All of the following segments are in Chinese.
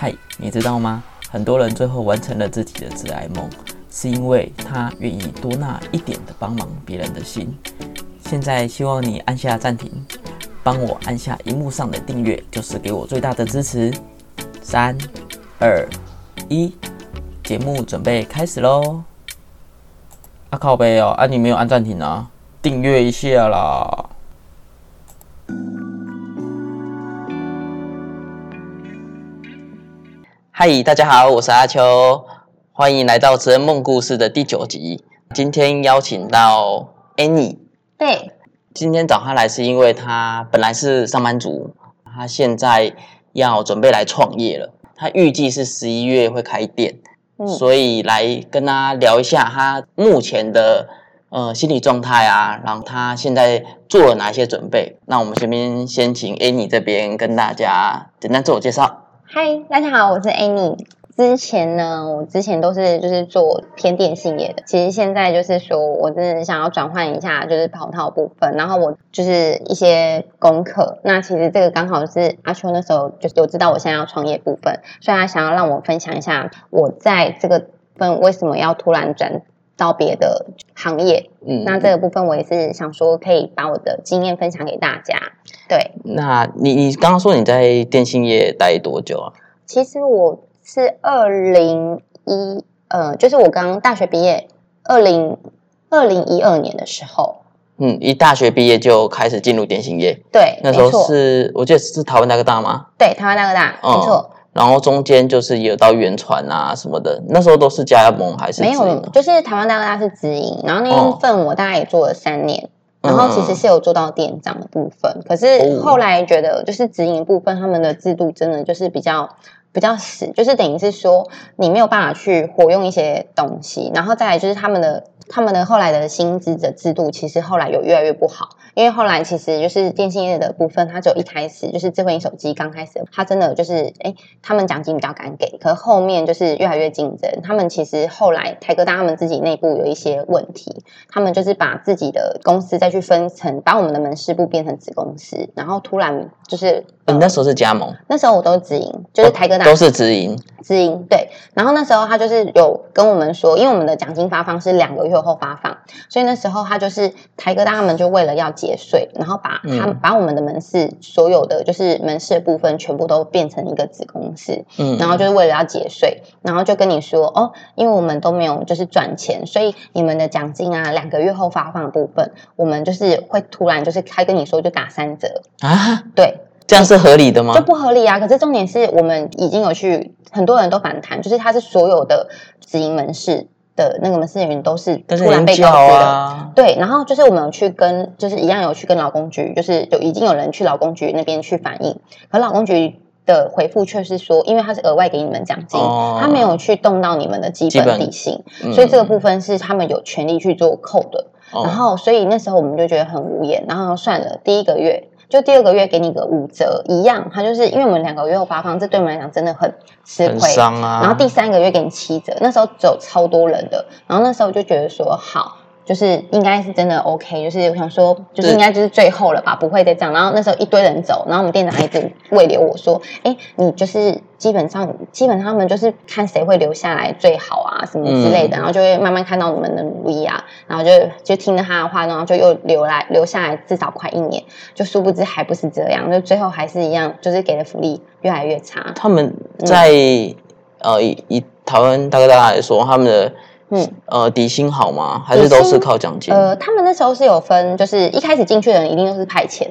嗨，你知道吗？很多人最后完成了自己的致癌梦，是因为他愿意多那一点的帮忙别人的心。现在希望你按下暂停，帮我按下荧幕上的订阅，就是给我最大的支持。三、二、一，节目准备开始喽！啊靠背哦，啊你没有按暂停啊？订阅一下啦！嗨，大家好，我是阿秋，欢迎来到《职人梦故事》的第九集。今天邀请到 Annie，对，今天找她来是因为她本来是上班族，她现在要准备来创业了。她预计是十一月会开店，嗯所以来跟她聊一下她目前的呃心理状态啊，然后她现在做了哪些准备。那我们这边先请 Annie 这边跟大家简单自我介绍。嗨，大家好，我是 Annie。之前呢，我之前都是就是做偏电信业的，其实现在就是说我真的想要转换一下，就是跑套部分，然后我就是一些功课。那其实这个刚好是阿秋那时候就有知道我现在要创业部分，所以他想要让我分享一下我在这个分为什么要突然转到别的行业。嗯，那这个部分我也是想说可以把我的经验分享给大家。对，那你你刚刚说你在电信业待多久啊？其实我是二零一呃，就是我刚大学毕业，二零二零一二年的时候，嗯，一大学毕业就开始进入电信业，对，那时候，是我记得是台湾大哥大吗？对，台湾大哥大，哦没错，然后中间就是也有到原船啊什么的，那时候都是加盟还是没有，就是台湾大哥大是直营，然后那哦一份我大概也做了三年。嗯然后其实是有做到店长的部分，可是哦后来觉得就是直营部分，他们的制度真的就是比较比较死，就是等于是说你没有办法去活用一些东西，然后再来就是他们的他们的后来的薪资的制度，其实后来有越来越不好，因为后来其实就是电信业的部分，它只有一开始就是智慧型手机刚开始，它真的就是哎，他们奖金比较敢给，可是后面就是越来越竞争，他们其实后来台哥大他们自己内部有一些问题，他们就是把自己的公司再去分成，把我们的门市部变成子公司，然后突然就是。哦你那时候是加盟，那时候我都是直营，就是台哥大都是直营，直营对，然后那时候他就是有跟我们说，因为我们的奖金发放是两个月后发放，所以那时候他就是台哥大他们就为了要节税，然后把他、嗯把我们的门市所有的就是门市的部分全部都变成一个子公司，嗯，然后就是为了要节税，然后就跟你说哦，因为我们都没有就是赚钱，所以你们的奖金啊两个月后发放的部分，我们就是会突然就是开跟你说就打三折，啊，对，这样是合理的吗就？不合理啊！可是重点是我们已经有去，很多人都反弹，就是他是所有的直营门市的那个门市人员都是突然被告知的。啊，对，然后就是我们有去跟，就是一样有去跟劳工局，就是有已经有人去劳工局那边去反映，可劳工局的回复却是说，因为他是额外给你们奖金，哦他没有去动到你们的基基本本底薪，嗯所以这个部分是他们有权利去做扣的。哦然后，所以那时候我们就觉得很无言，然后算了，第一个月就第二个月给你个五折，一样，他就是因为我们两个月后发放，这对我们来讲真的很吃亏。然后第三个月给你七折，那时候只有超多人的，然后那时候就觉得说好。就是应该是真的 OK，就是我想说，就是对应该就是最后了吧，不会再这样。然后那时候一堆人走，然后我们店长一直慰留我说：“哎，你就是基本上基本上他们就是看谁会留下来最好啊，什么之类的，然后就会慢慢看到你们的努力啊，然后就就听了他的话，然后就又留来留下来至少快一年，就殊不知还不是这样，就最后还是一样，就是给的福利越来越差。他们在、呃以以台湾大哥大来说，他们的嗯呃底薪好吗？还是都是靠奖金？呃，他们那时候是有分，就是一开始进去的人一定都是派遣，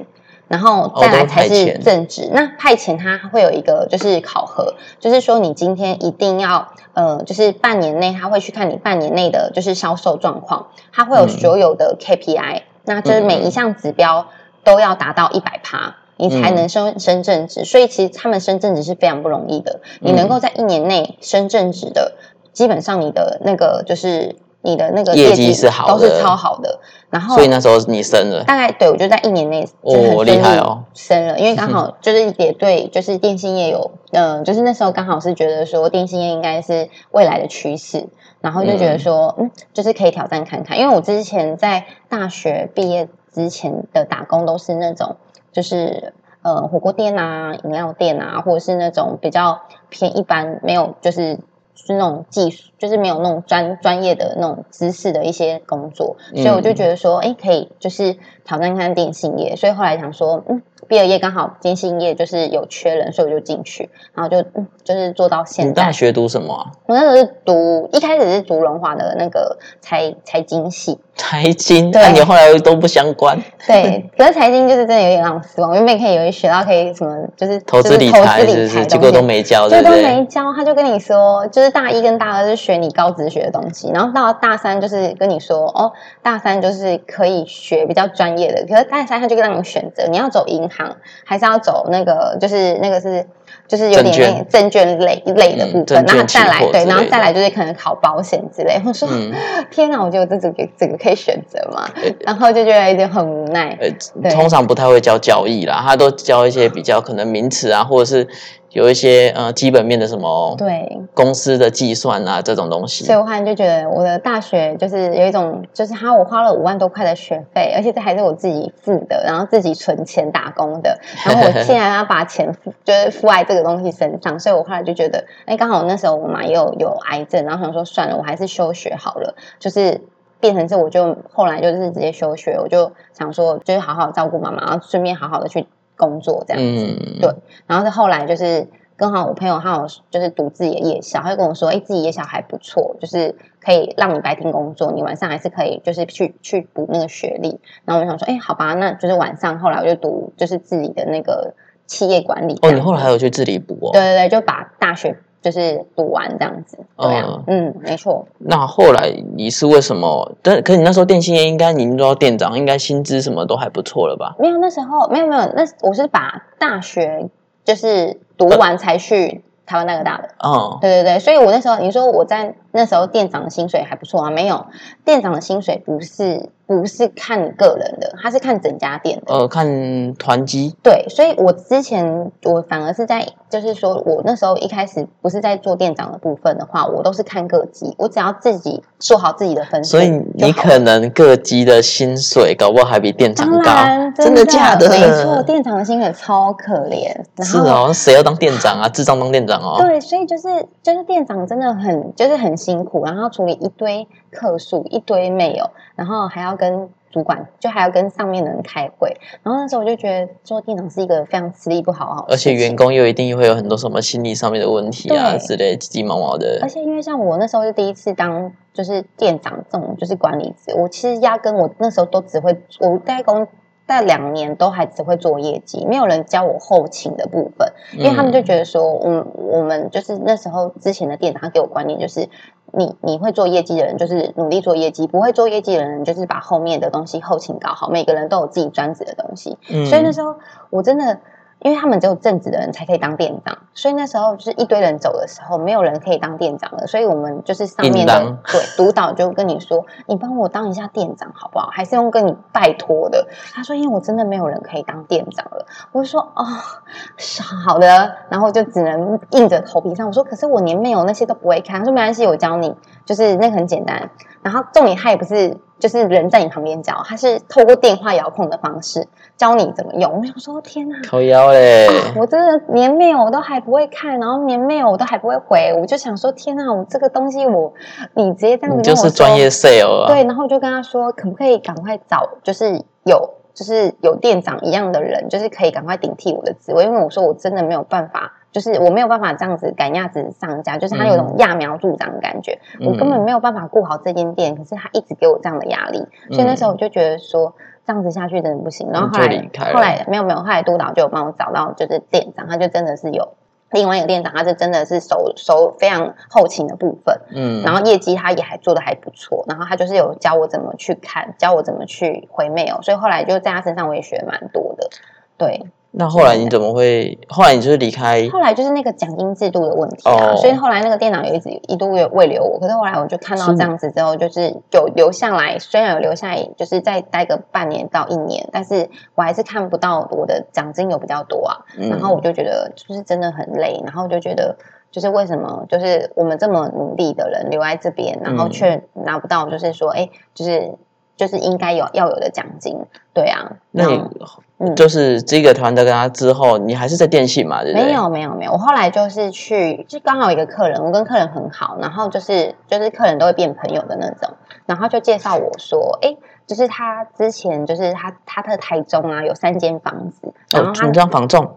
然后再来才是正职。那派遣它会有一个就是考核，就是说你今天一定要呃，就是半年内他会去看你半年内的就是销售状况，他会有嗯所有的 KPI，、那就是每一项指标都要达到一百趴。你才嗯能升升正职，所以其实他们升正职是非常不容易的。你能嗯够在一年内升正职的，基本上你的那个就是你的那个业绩绩是好的都是超好的。然后所以那时候你升了，大概对我就在一年内哦就很厉害哦升了，因为刚好 就是也对，就是电信业有，呃，就是那时候刚好是觉得说电信业应该是未来的趋势，然后就觉得说，嗯就是可以挑战看看，因为我之前在大学毕业之前的打工都是那种就是。呃呃火锅店啊、饮料店啊，或者是那种比较偏一般，没有就是是那种技术，就是没有那种专专业的那种知识的一些工作，所以我就觉得说，哎，可以就是挑战看电信业，所以后来想说，嗯。毕了业刚好金信业就是有缺人，所以我就进去，然后就嗯，就是做到现在。你大学读什么？我那时候是读，一开始是读龙华的那个财财经系。财经，但你后来都不相关。对，可是财经就是真的有点让我失望，原本可以有一学到可以什么，就是投资理财，结果都没教，对都没教。他就跟你说，就是大一跟大二是学你高职学的东西，然后到大三就是跟你说，哦，大三就是可以学比较专业的。可是大三他就让你选择，你要走银行，还是要走那个，就是那个是。就是有点那证券类一类的部分，然后再来对，然后再来就是可能考保险之类。我说 天哪，我觉得这个这个可以选择嘛，然后就觉得有点很无奈。通常不太会教交易啦，他都教一些比较可能名词啊，或者是。有一些呃基本面的什么对。公司的计算啊这种东西，所以我后来就觉得我的大学就是有一种就是哈我花了五万多块的学费，而且这还是我自己付的，然后自己存钱打工的，然后我竟然要把钱付就是付在这个东西身上，所以我后来就觉得，哎，刚好那时候我妈也有有癌症，然后想说算了，我还是休学好了，就是变成是我就后来就是直接休学，我就想说就是好好照顾妈妈，然后顺便好好的去。工作这样子，对，然后是后来就是刚好我朋友他有就是读自己的夜校，他就跟我说，哎，自己夜校还不错，就是可以让你白天工作，你晚上还是可以就是去去补那个学历。然后我想说，哎，好吧，那就是晚上后来我就读就是自己的那个企业管理。哦，你后来还有去自己补哦？对对对，就把大学就是读完这样子。嗯嗯，没错。那后来你是为什么？但可你那时候电信业应该您做到店长，应该薪资什么都还不错了吧？没有，那时候没有没有，那我是把大学就是读完才去台湾那个大的。哦，对对对，所以我那时候你说我在那时候店长的薪水还不错啊？没有，店长的薪水不是。不是看你个人的，他是看整家店的。呃，看团积。对，所以我之前我反而是在，就是说我那时候一开始不是在做店长的部分的话，我都是看各级，我只要自己做好自己的分所以你可能各级的薪水搞不好还比店长高，真的假的？没错，店长的薪水超可怜。是哦，谁要当店长啊？智障当店长哦。对，所以就是就是店长真的很就是很辛苦，然后处理一堆。客数一堆没有，然后还要跟主管，就还要跟上面的人开会。然后那时候我就觉得做店长是一个非常吃力不好，而且员工又一定会有很多什么心理上面的问题啊之类，急急忙忙的。而且因为像我那时候是第一次当就是店长这种就是管理职，我其实压根我那时候都只会我代工。在两年都还只会做业绩，没有人教我后勤的部分，因为他们就觉得说，我我们就是那时候之前的店长他给我观念就是，你你会做业绩的人就是努力做业绩，不会做业绩的人就是把后面的东西后勤搞好。每个人都有自己专职的东西，所以那时候我真的。因为他们只有正职的人才可以当店长，所以那时候就是一堆人走的时候，没有人可以当店长了。所以我们就是上面的对督导就跟你说：“你帮我当一下店长好不好？”还是用跟你拜托的。他说：“因为我真的没有人可以当店长了。”我就说：“哦，好的。”然后就只能硬着头皮上。我说：“可是我连没有那些都不会看。”他说：“没关系，我教你，就是那个很简单。”然后重点他也不是。就是人在你旁边教，他是透过电话遥控的方式教你怎么用。我想说，天哪，靠腰嘞！我真的连 mail 我都还不会看，然后连 mail 我都还不会回。我就想说，天哪，我这个东西我你直接这样子就是专业 sale 啊。对，然后我就跟他说，可不可以赶快找，就是有就是有店长一样的人，就是可以赶快顶替我的职位，因为我说我真的没有办法。就是我没有办法这样子赶鸭子上架，就是他有种揠苗助长的感觉，我根本没有办法顾好这间店，可是他一直给我这样的压力，所以那时候我就觉得说这样子下去真的不行。然后后来后来没有没有，后来督导就有帮我找到就是店长，他就真的是有另外一个店长，他是真的是熟熟非常后勤的部分，嗯，然后业绩他也还做的还不错，然后他就是有教我怎么去看，教我怎么去回 mail，所以后来就在他身上我也学蛮多的，对。那后来你怎么会？后来你就是离开？后来就是那个奖金制度的问题啊，所以后来那个店长有一直一度未未留我，可是后来我就看到这样子之后，就是有留下来，虽然有留下来，就是再待个半年到一年，但是我还是看不到我的奖金有比较多啊。然后我就觉得就是真的很累，然后就觉得就是为什么就是我们这么努力的人留在这边，然后却拿不到，就是说哎，就是。就是应该有要有的奖金。对啊，那你就是这个团队跟他之后，你还是在电信嘛？对不对？没有没有没有，我后来就是去，就刚好有一个客人，我跟客人很好，然后就是就是客人都会变朋友的那种，然后就介绍我说，哎，就是他之前就是他他的台中啊有三间房子，然后哦，他、你当房仲，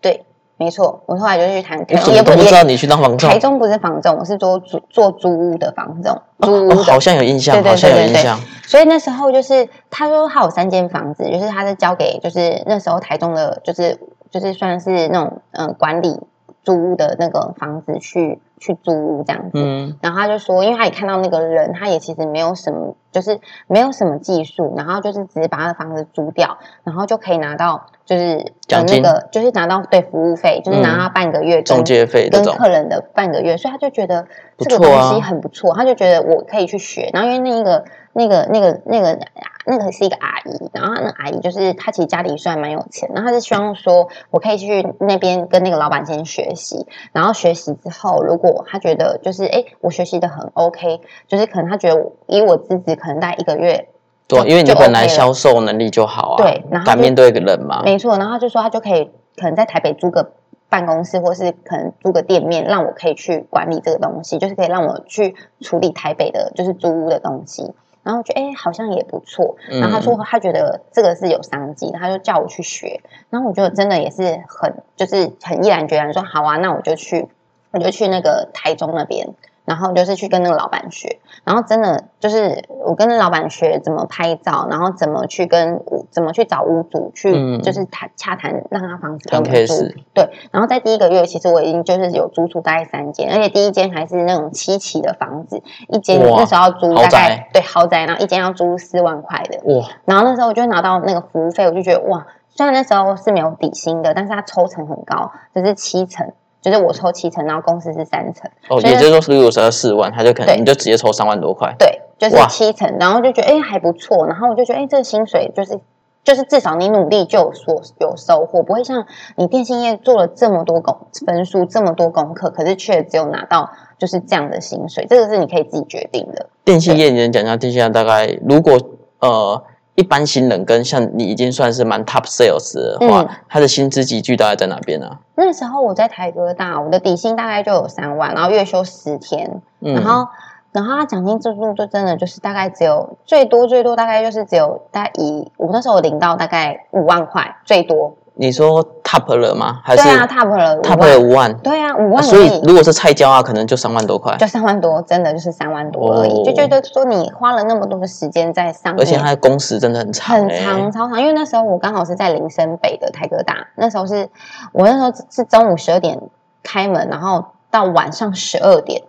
对，没错，我后来就去谈，我怎么都不知道你去当房仲。台中不是房仲，我是做租做租屋的房仲，租屋。好像有印象，对对好像有对对对印象。所以那时候就是他说他有三间房子，就是他是交给就是那时候台中的，就是就是算是那种嗯、呃管理租屋的那个房子去去租屋这样子。嗯，然后他就说，因为他也看到那个人，他也其实没有什么，就是没有什么技术，然后就是只是把他的房子租掉，然后就可以拿到就是呃奖金那个就是拿到对服务费，就是拿到半个月跟中介费跟，客人的半个月，所以他就觉得这个东西很不错，他就觉得我可以去学。然后因为那一个那个那个那个那个是一个阿姨，然后那个阿姨就是她其实家里算蛮有钱，然后她是希望说我可以去那边跟那个老板先学习，然后学习之后，如果她觉得就是哎我学习的很 OK，就是可能他觉得我以我资质可能待一个月。对，因为你就本来销售能力就好啊，对然后就敢面对人嘛，没错，然后他就说他就可以可能在台北租个办公室，或是可能租个店面，让我可以去管理这个东西，就是可以让我去处理台北的，就是租屋的东西。然后我觉得哎，好像也不错。然后他说他觉得这个是有商机，他就叫我去学。然后我觉得真的也是很就是很毅然决然说好啊，那我就去，我就去那个台中那边。然后就是去跟那个老板学，然后真的就是我跟那老板学怎么拍照，然后怎么去跟怎么去找屋主去，嗯就是谈洽谈让他房子给谈我们租。对，然后在第一个月，其实我已经就是有租出大概三间，而且第一间还是那种七期的房子，一间那时候要租大概宅对豪宅，然后一间要租四万块的，哇，然后那时候我就拿到那个服务费，我就觉得哇，虽然那时候是没有底薪的，但是他抽成很高，就是七成，就是我抽七成，然后公司是三成。哦，也就是说，如果是要四万，他就可能你就直接抽三万多块，对，就是七成，然后就觉得哎还不错，然后我就觉得哎这个薪水就是就是至少你努力就有所有收获，不会像你电信业做了这么多功分数这么多功课，可是却只有拿到就是这样的薪水，这个是你可以自己决定的。电信业，你能讲一下电信业大概如果呃一般新人跟像你已经算是蛮 top sales 的话，嗯。他的薪资集聚大概在哪边呢、那时候我在台哥大，我的底薪大概就有三万，然后月休十天，嗯，然后然后他奖金制度就真的就是大概只有最多最多大概就是只有大概以我那时候领到大概五万块最多，你说 top 了吗？还是对啊，top 了五 top 了五万？对啊，五万所以如果是菜椒啊，可能就三万多块，就三万多，真的就是三万多而已，哦。就觉得说你花了那么多的时间在上面，而且它的工时真的很长、很欸，长超长，因为那时候我刚好是在林森北的台哥大，那时候是我那时候是中午十二点开门，然后到晚上十二点，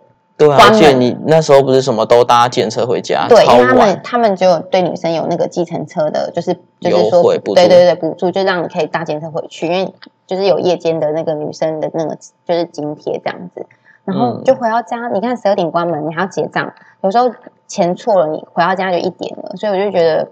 对啊，而且你那时候不是什么都搭检车回家，对，因为他们，他们就有对女生有那个计程车的，就是就是优说惠补助。对对对补助，就让你可以搭检车回去，因为就是有夜间的那个女生的那个就是津贴这样子，然后嗯。就回到家，你看十二点关门，你还要结账，有时候钱错了，你回到家就一点了，所以我就觉得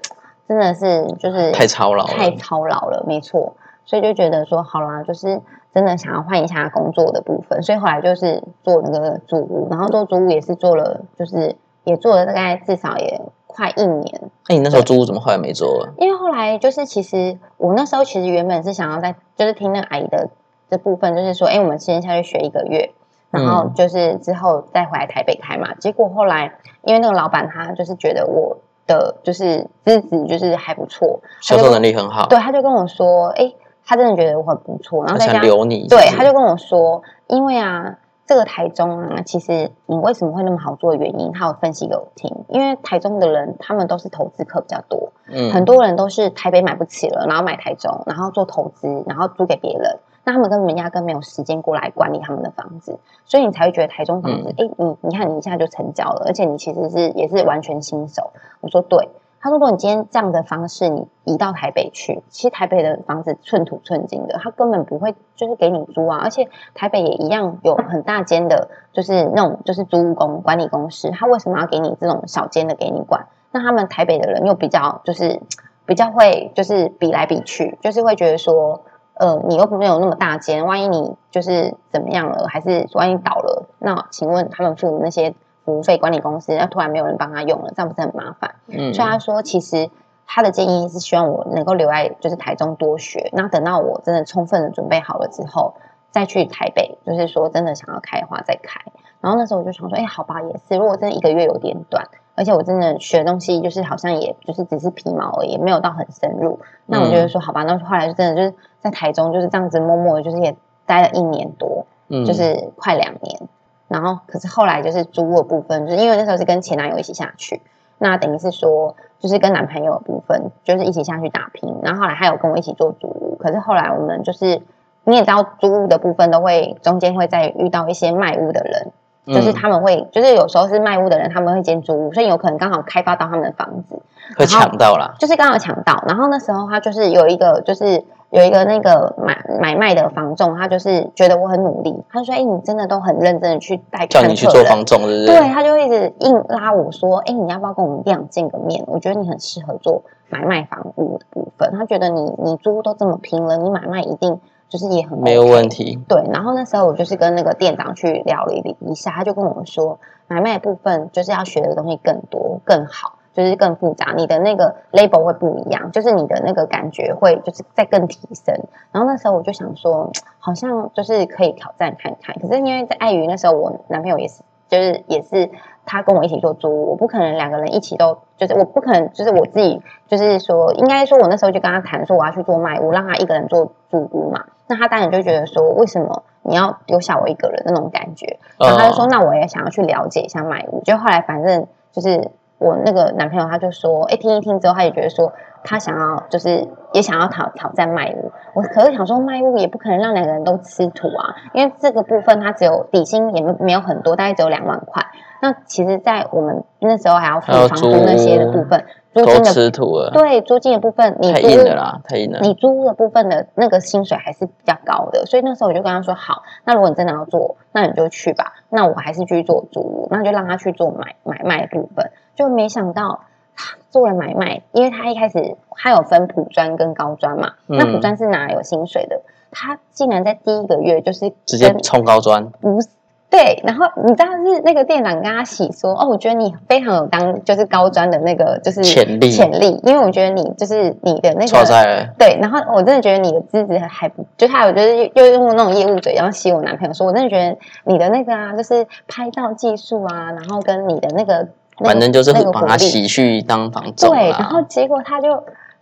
真的是就是太操劳太操劳了，没错，所以就觉得说好啦，就是真的想要换一下工作的部分，所以后来就是做那个租屋，然后做租屋也是做了，就是也做了大概至少也快一年，那你那时候租屋怎么后来没做了？因为后来就是其实我那时候其实原本是想要在就是听那个阿姨的这部分，就是说，哎，我们先下去学一个月。然后嗯就是之后再回来台北开嘛，结果后来因为那个老板他就是觉得我的就是资质就是还不错，销售能力很好，对，他就跟我说，哎，他真的觉得我很不错，然后想后再加留你，对，他就跟我说，因为啊，这个台中啊，其实你为什么会那么好做的原因，他有分析给我听。因为台中的人，他们都是投资客比较多，嗯很多人都是台北买不起了，然后买台中，然后做投资，然后租给别人。那他们根本压根没有时间过来管理他们的房子，所以你才会觉得台中房子，哎、你你看你一下就成交了，而且你其实是也是完全新手。我说对，他说：“如果你今天这样的方式，你移到台北去，其实台北的房子寸土寸金的，他根本不会就是给你租啊。而且台北也一样有很大间的，就是那种就是租屋公管理公司，他为什么要给你这种小间的给你管？那他们台北的人又比较就是比较会就是比来比去，就是会觉得说，呃，你又没有那么大间，万一你就是怎么样了，还是万一倒了，那请问他们付的那些？”服服务费管理公司，那突然没有人帮他用了，这样不是很麻烦？嗯，所以他说，其实他的建议是希望我能够留在就是台中多学，那等到我真的充分的准备好了之后，再去台北，就是说真的想要开的话再开。然后那时候我就想说，哎，好吧，也是，如果真的一个月有点短，而且我真的学的东西就是好像也就是只是皮毛而已，没有到很深入，那我觉得说好吧，那后来就真的就是在台中就是这样子默默的，就是也待了一年多，嗯就是快两年。然后可是后来就是租屋的部分，就是因为那时候是跟前男友一起下去，那等于是说就是跟男朋友的部分就是一起下去打拼。然后后来他有跟我一起做租屋，可是后来我们就是你也知道租屋的部分都会中间会再遇到一些卖屋的人。就是嗯他们会，就是有时候是卖屋的人，他们会兼租屋，所以有可能刚好开发到他们的房子，会抢到啦。就是刚好抢到。然后那时候他就是有一个，就是有一个那个买买卖的房仲，他就是觉得我很努力，他就说：“哎、你真的都很认真的去带叫。你去做房仲，是不是？对，他就一直硬拉我说：“哎、你要不要跟我们店长见个面？我觉得你很适合做买卖房屋的部分。他觉得你你租都这么拼了，你买卖一定就是也很、没有问。题。对，然后那时候我就是跟那个店长去聊了一一下，他就跟我们说，买卖的部分就是要学的东西更多、更好，就是更复杂，你的那个 label 会不一样，就是你的那个感觉会就是再更提升。然后那时候我就想说，好像就是可以挑战看看，可是因为在碍于那时候我男朋友也是，就是也是他跟我一起做租屋，我不可能两个人一起都就是我不可能就是我自己就是说，应该说我那时候就跟他谈说我要去做卖屋，让他一个人做租屋嘛。那他当然就觉得说，为什么你要丢下我一个人那种感觉？然后他就说，哦那我也想要去了解一下卖屋。就后来反正就是我那个男朋友他就说，哎，听一听之后，他也觉得说他想要就是也想要挑挑战卖屋。我可是想说卖屋也不可能让两个人都吃土啊，因为这个部分它只有底薪也没没有很多，大概只有两万块。那其实，在我们那时候还要付房租那些的部分，租都金的吃土了，对租金的部分，你太硬了啦，太硬了。你租的部分的那个薪水还是比较高的，所以那时候我就跟他说：好，那如果你真的要做，那你就去吧。那我还是继续做租屋，那就让他去做买买卖的部分。就没想到他做了买卖，因为他一开始他有分普专跟高专嘛，那普嗯专是拿有薪水的，他竟然在第一个月就是直接冲高专，不是。对，然后你知道是那个店长跟他洗说，哦，我觉得你非常有当就是高专的那个就是潜力潜力，因为我觉得你就是你的那错个在了。对，然后我真的觉得你的资质还不，就他有就是又用那种业务嘴，然后洗我男朋友说，我真的觉得你的那个啊，就是拍照技术啊，然后跟你的那个，那个反正就是那个把他洗去当房仲对，然后结果他就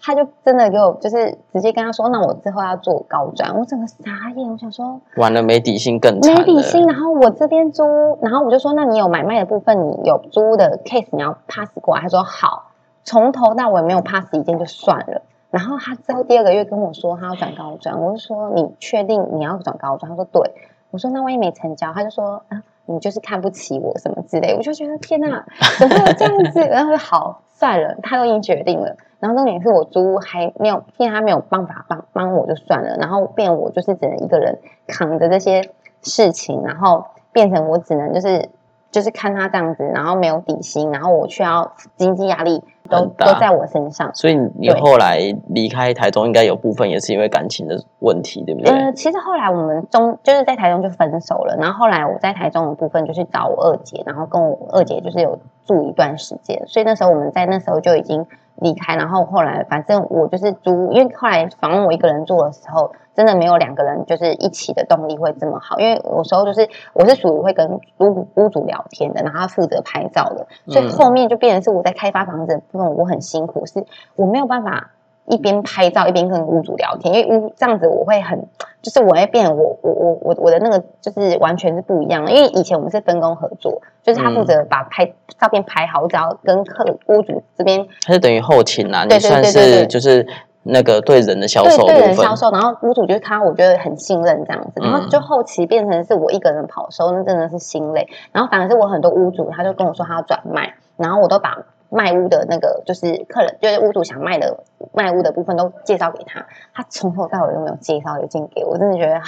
他就真的给我就是直接跟他说，那我之后要做高专，我整个傻眼，我想说完了没底薪更。没底薪，然后我这边租，然后我就说，那你有买卖的部分，你有租的 case 你要 pass 过来，他说好，从头到尾没有 pass 一件就算了。然后他之后第二个月跟我说他要转高专，我就说你确定你要转高专？他说对，我说那万一没成交，他就说啊你就是看不起我什么之类，我就觉得天哪，怎么会有这样子？然后就好算了，他都已经决定了。然后重点是我租屋还没有，因为他没有办法帮帮我就算了，然后变我就是只能一个人扛着这些事情，然后变成我只能就是就是看他这样子，然后没有底薪，然后我却要经济压力都都在我身上。所以你对后来离开台中，应该有部分也是因为感情的问题，对不对？呃，其实后来我们中就是在台中就分手了，然后后来我在台中的部分就是找我二姐，然后跟我二姐就是有住一段时间，所以那时候我们在那时候就已经离开，然后后来反正我就是租，因为后来房我一个人住的时候，真的没有两个人就是一起的动力会这么好，因为有时候就是我是属于会跟屋屋主聊天的，然后负责拍照的，所以后面就变成是我在开发房子的部分，我很辛苦，是我没有办法。一边拍照一边跟屋主聊天，因为屋这样子我会很，就是我会变我我我我我的那个就是完全是不一样的。因为以前我们是分工合作，就是他负责把拍、照片拍好，我只要跟客屋主这边他是等于后勤啊，对对你算对对对是就是那个对人的销对对售部分人销售，然后屋主就是他我觉得很信任这样子，然后嗯就后期变成是我一个人跑收，那真的是心累。然后反而是我很多屋主，他就跟我说他要转卖，然后我都把卖屋的那个就是客人，就是屋主想卖的卖屋的部分都介绍给他，他从头到尾都没有介绍一件给我，我真的觉得唉，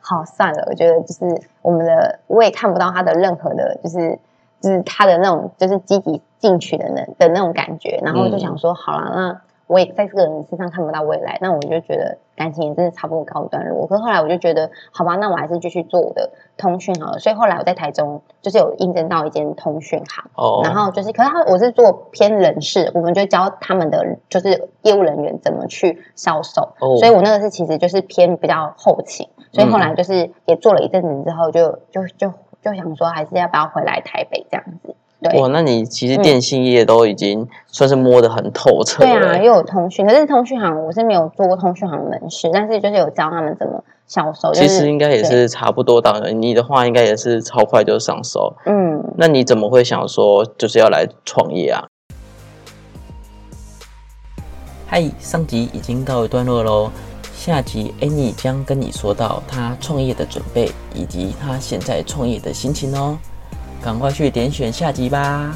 好算了，我觉得就是我们的我也看不到他的任何的，就是就是他的那种就是积极进取的那的那种感觉，然后我就想说，好了，那我也在这个人身上看不到未来，那我就觉得感情也真的差不多告一段落。可是后来我就觉得，好吧，那我还是继续做我的通讯好了。所以后来我在台中就是有应征到一间通讯行，哦，然后就是，可是他我是做偏人事，我们就教他们的就是业务人员怎么去销售，哦所以我那个是其实就是偏比较后勤，所以后来就是也做了一阵子之后就，就就就想说，还是要不要回来台北这样子？对，哇，那你其实电信业都已经算是摸得很透彻对啊。又有通讯，可是通讯行我是没有做过通讯行门市，但是就是有教他们怎么销售，就是其实应该也是差不多到了，你的话应该也是超快就上手。嗯，那你怎么会想说就是要来创业啊？嗨，上集已经告一段落喽，下集 Annie 将跟你说到她创业的准备以及她现在创业的心情哦，赶快去点选下集吧。